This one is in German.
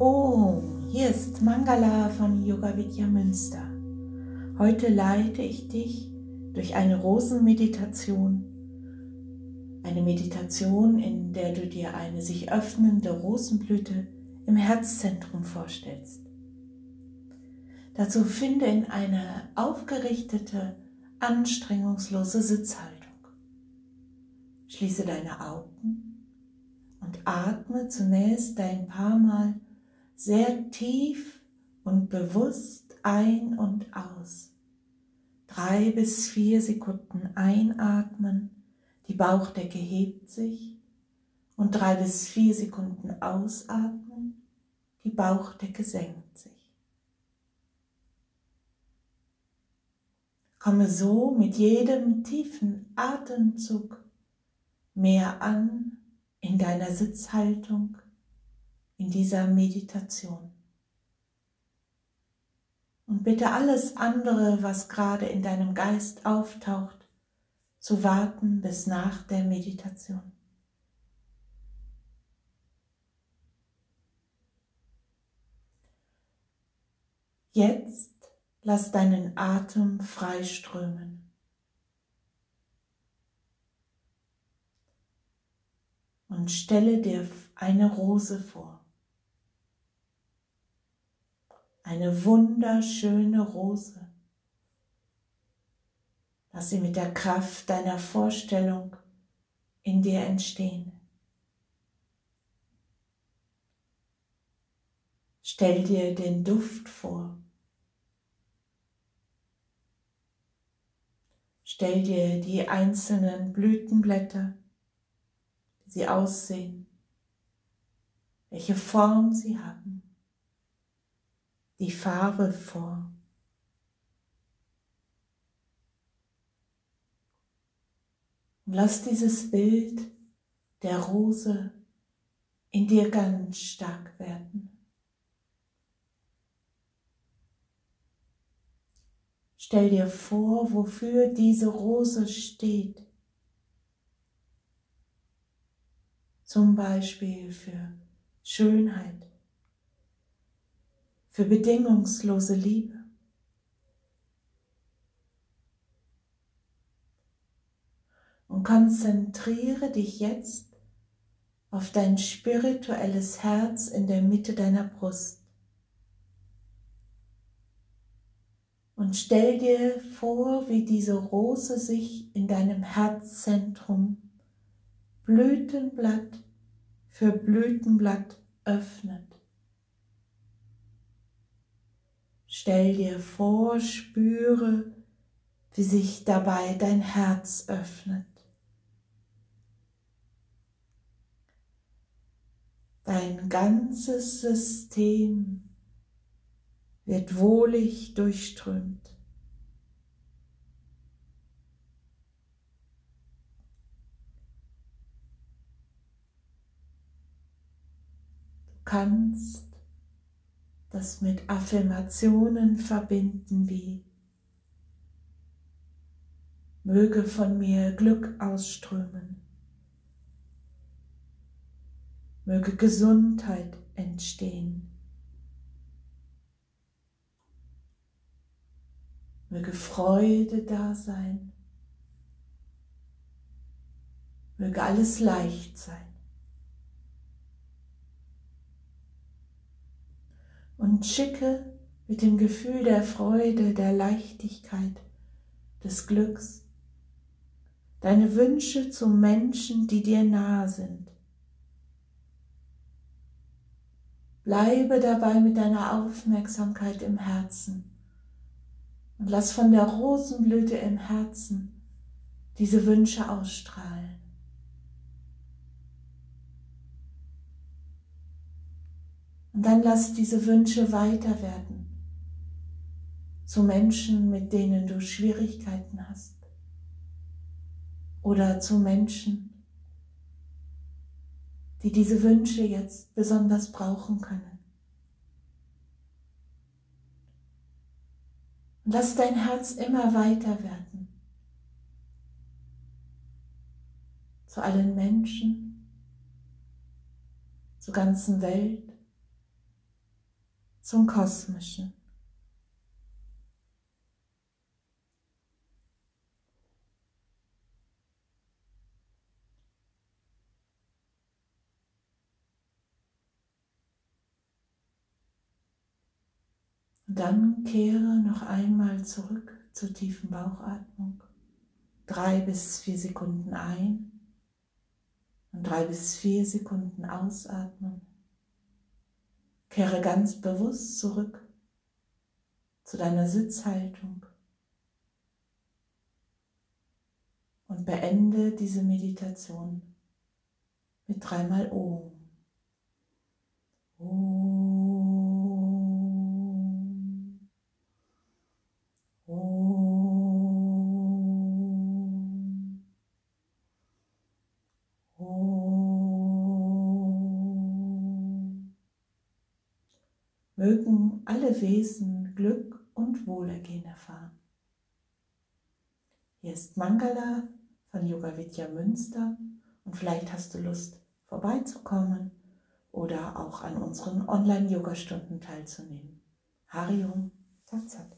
Oh, hier ist Mangala von Yoga Vidya Münster. Heute leite ich dich durch eine Rosenmeditation. Eine Meditation, in der du dir eine sich öffnende Rosenblüte im Herzzentrum vorstellst. Dazu finde in eine aufgerichtete, anstrengungslose Sitzhaltung. Schließe deine Augen und atme zunächst ein paar Mal sehr tief und bewusst ein und aus. Drei bis vier Sekunden einatmen, die Bauchdecke hebt sich und drei bis vier Sekunden ausatmen, die Bauchdecke senkt sich. Komme so mit jedem tiefen Atemzug mehr an in deiner Sitzhaltung, in dieser Meditation. Und bitte alles andere, was gerade in deinem Geist auftaucht, zu warten bis nach der Meditation. Jetzt lass deinen Atem freiströmen. und stelle dir eine Rose vor. Eine wunderschöne Rose. Lass sie mit der Kraft deiner Vorstellung in dir entstehen. Stell dir den Duft vor. Stell dir die einzelnen Blütenblätter sie aussehen, welche Form sie haben, die Farbe vor. Und lass dieses Bild der Rose in dir ganz stark werden. Stell dir vor, wofür diese Rose steht. zum Beispiel für Schönheit, für bedingungslose Liebe. Und konzentriere dich jetzt auf dein spirituelles Herz in der Mitte deiner Brust. Und stell dir vor, wie diese Rose sich in deinem Herzzentrum Blütenblatt für Blütenblatt öffnet. Stell dir vor, spüre, wie sich dabei dein Herz öffnet. Dein ganzes System wird wohlig durchströmt. kannst das mit Affirmationen verbinden wie möge von mir Glück ausströmen, möge Gesundheit entstehen, möge Freude da sein, möge alles leicht sein. Und schicke mit dem Gefühl der Freude, der Leichtigkeit, des Glücks deine Wünsche zu Menschen, die dir nahe sind. Bleibe dabei mit deiner Aufmerksamkeit im Herzen und lass von der Rosenblüte im Herzen diese Wünsche ausstrahlen. Und dann lass diese Wünsche weiter werden zu Menschen, mit denen du Schwierigkeiten hast. Oder zu Menschen, die diese Wünsche jetzt besonders brauchen können. Und lass dein Herz immer weiter werden zu allen Menschen, zur ganzen Welt zum Kosmischen. Dann kehre noch einmal zurück zur tiefen Bauchatmung. Drei bis vier Sekunden ein und drei bis vier Sekunden ausatmen. Kehre ganz bewusst zurück zu deiner Sitzhaltung und beende diese Meditation mit dreimal Om. Mögen alle Wesen Glück und Wohlergehen erfahren. Hier ist Mangala von Yoga Vidya Münster und vielleicht hast du Lust vorbeizukommen oder auch an unseren Online-Yoga-Stunden teilzunehmen. Harium Tatsat.